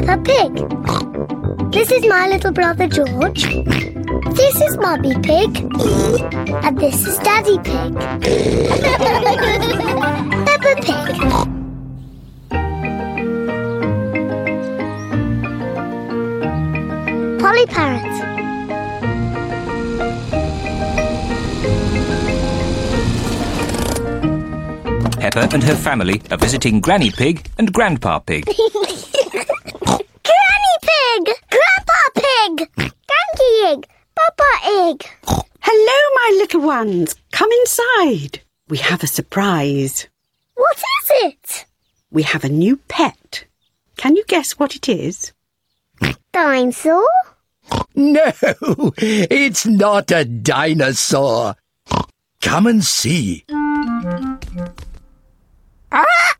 Peppa Pig. This is my little brother George. This is Mummy Pig. And this is Daddy Pig. Peppa Pig. Polly Parrot. Peppa and her family are visiting Granny Pig and Grandpa Pig. Granny Pig! Grandpa Pig! Granky Egg! Papa Egg! Hello, my little ones. Come inside. We have a surprise. What is it? We have a new pet. Can you guess what it is? Dinosaur? No, it's not a dinosaur. Come and see. Ah!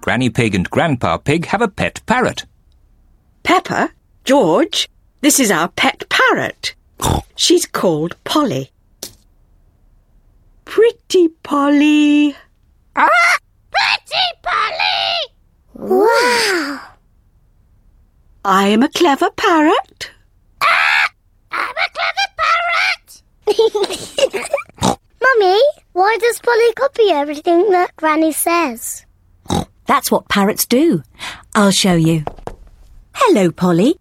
Granny Pig and Grandpa Pig have a pet parrot. Peppa, George, this is our pet parrot. She's called Polly. Pretty Polly. Petty Polly Wow! I am a clever parrot. Ah! I'm a clever parrot. Mummy, why does Polly copy everything that Granny says? That's what parrots do. I'll show you. Hello, Polly.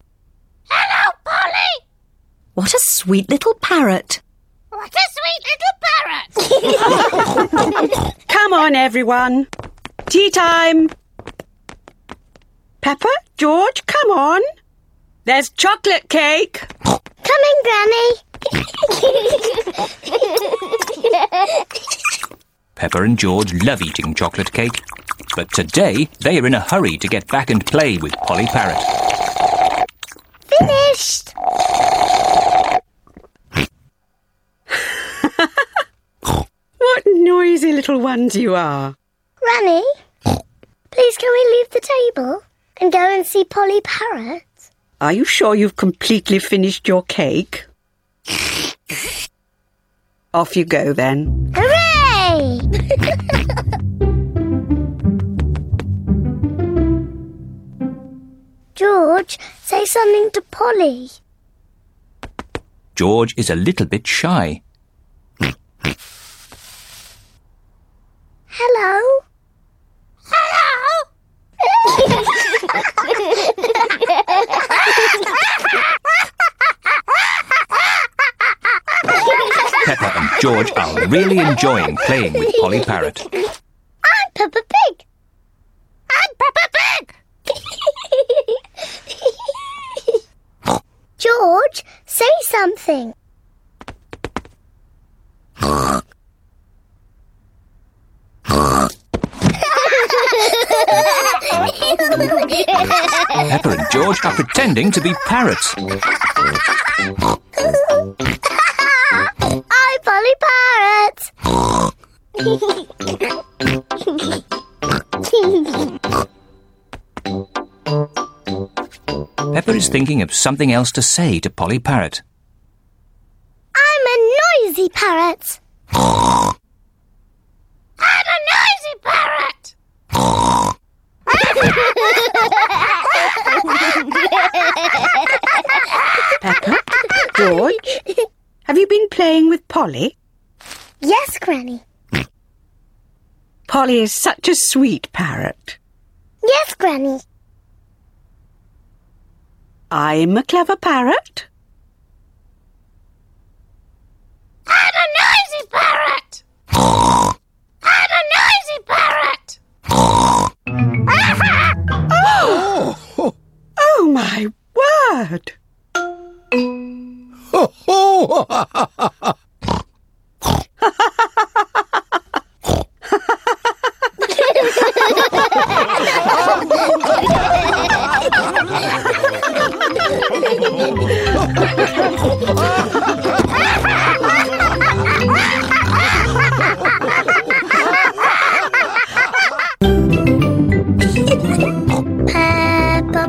Hello, Polly! What a sweet little parrot. What a sweet little parrot! Come on, everyone. Tea time. Peppa, George, come on. There's chocolate cake. Coming, Granny! Peppa and George love eating chocolate cake. But today they are in a hurry to get back and play with Polly Parrot. Finished! What noisy little ones you are. Granny, please can we leave the table and go and see Polly Parrot? Are you sure you've completely finished your cake? Off you go then. Hooray! George, say something to Polly. George is a little bit shy. Hello? Hello? Peppa and George are really enjoying playing with Polly Parrot. I'm Peppa Pig. I'm Peppa Pig. George, say Peppa and George are pretending to be parrots. I'm Polly Parrot. Peppa is thinking of something else to say to Polly Parrot. I'm a noisy parrot. I'm a noisy parrot. Peppa, George, have you been playing with Polly? Yes, Granny. Polly is such a sweet parrot. Yes, Granny. I'm a clever parrot. Word!